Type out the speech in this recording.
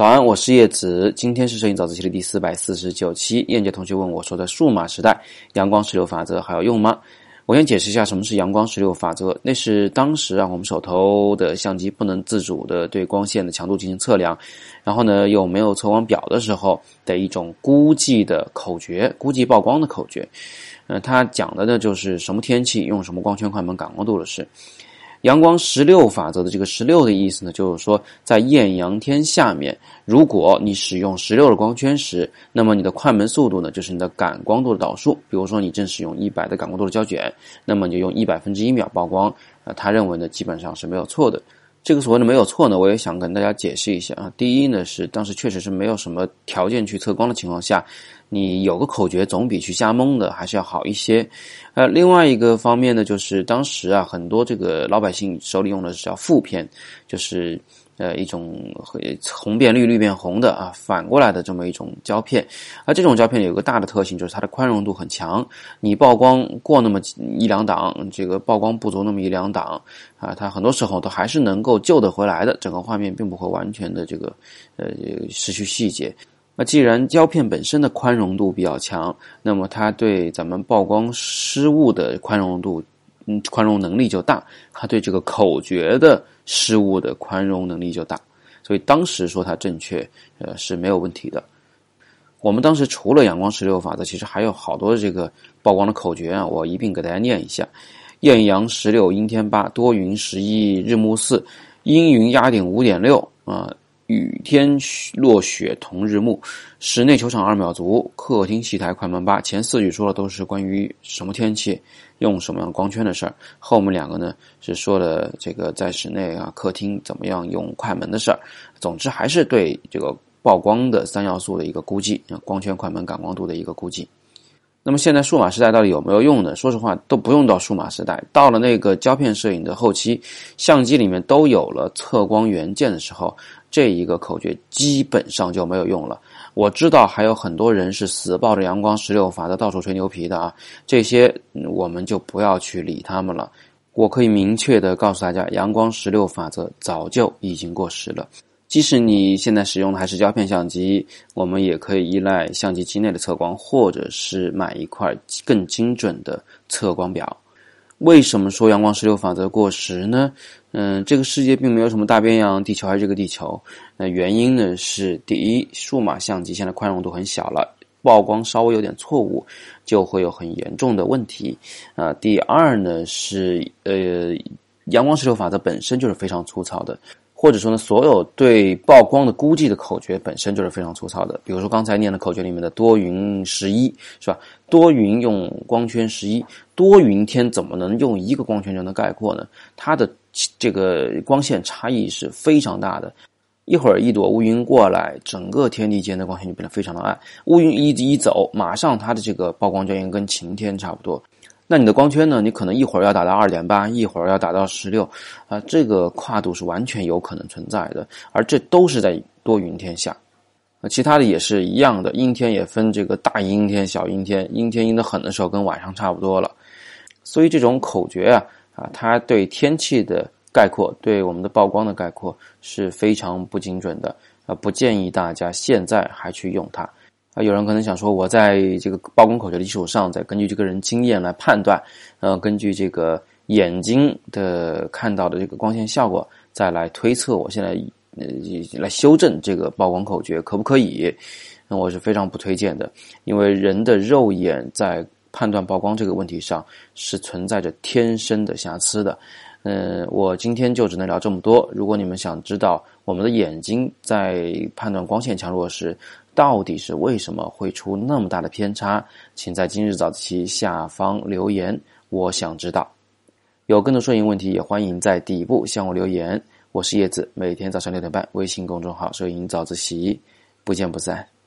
早安，我是叶子。今天是摄影早自习的第四百四十九期。燕姐同学问我说：“的数码时代，阳光十六法则还要用吗？”我先解释一下什么是阳光十六法则。那是当时啊，我们手头的相机不能自主的对光线的强度进行测量，然后呢又没有测光表的时候的一种估计的口诀，估计曝光的口诀。呃，它讲的呢就是什么天气用什么光圈、快门、感光度的事。阳光十六法则的这个十六的意思呢，就是说在艳阳天下面，如果你使用十六的光圈时，那么你的快门速度呢，就是你的感光度的导数。比如说你正使用一百的感光度的胶卷，那么你就用一百分之一秒曝光。呃，他认为呢，基本上是没有错的。这个所谓的没有错呢，我也想跟大家解释一下啊。第一呢，是当时确实是没有什么条件去测光的情况下，你有个口诀总比去瞎蒙的还是要好一些。呃，另外一个方面呢，就是当时啊，很多这个老百姓手里用的是叫负片，就是。呃，一种红变绿，绿变红的啊，反过来的这么一种胶片，而这种胶片有个大的特性，就是它的宽容度很强。你曝光过那么一两档，这个曝光不足那么一两档啊，它很多时候都还是能够救得回来的，整个画面并不会完全的这个呃失去细节。那既然胶片本身的宽容度比较强，那么它对咱们曝光失误的宽容度。嗯，宽容能力就大，他对这个口诀的失误的宽容能力就大，所以当时说它正确，呃是没有问题的。我们当时除了阳光十六法则，其实还有好多这个曝光的口诀啊，我一并给大家念一下：艳阳十六，阴天八，多云十一，日暮四，阴云压顶五点六啊。雨天落雪同日暮，室内球场二秒足，客厅戏台快门八。前四句说的都是关于什么天气用什么样光圈的事儿，后面两个呢是说的这个在室内啊客厅怎么样用快门的事儿。总之还是对这个曝光的三要素的一个估计啊，光圈、快门、感光度的一个估计。那么现在数码时代到底有没有用呢？说实话，都不用到数码时代，到了那个胶片摄影的后期，相机里面都有了测光元件的时候，这一个口诀基本上就没有用了。我知道还有很多人是死抱着阳光十六法则到处吹牛皮的啊，这些我们就不要去理他们了。我可以明确的告诉大家，阳光十六法则早就已经过时了。即使你现在使用的还是胶片相机，我们也可以依赖相机机内的测光，或者是买一块更精准的测光表。为什么说阳光十六法则过时呢？嗯，这个世界并没有什么大变样，地球还是这个地球。那原因呢是：第一，数码相机现在宽容度很小了，曝光稍微有点错误就会有很严重的问题啊。第二呢是，呃，阳光十六法则本身就是非常粗糙的。或者说呢，所有对曝光的估计的口诀本身就是非常粗糙的。比如说刚才念的口诀里面的多云十一，是吧？多云用光圈十一，多云天怎么能用一个光圈就能概括呢？它的这个光线差异是非常大的。一会儿一朵乌云过来，整个天地间的光线就变得非常的暗。乌云一一走，马上它的这个曝光焦点跟晴天差不多。那你的光圈呢？你可能一会儿要打到二点八，一会儿要打到十六，啊，这个跨度是完全有可能存在的。而这都是在多云天下，其他的也是一样的。阴天也分这个大阴天、小阴天，阴天阴的狠的时候跟晚上差不多了。所以这种口诀啊，啊，它对天气的概括，对我们的曝光的概括是非常不精准的，啊，不建议大家现在还去用它。啊，有人可能想说，我在这个曝光口诀的基础上，再根据这个人经验来判断，呃，根据这个眼睛的看到的这个光线效果，再来推测，我现在呃来修正这个曝光口诀可不可以？那我是非常不推荐的，因为人的肉眼在判断曝光这个问题上是存在着天生的瑕疵的。嗯，我今天就只能聊这么多。如果你们想知道我们的眼睛在判断光线强弱时，到底是为什么会出那么大的偏差？请在今日早自习下方留言，我想知道。有更多摄影问题，也欢迎在底部向我留言。我是叶子，每天早上六点半，微信公众号“摄影早自习”，不见不散。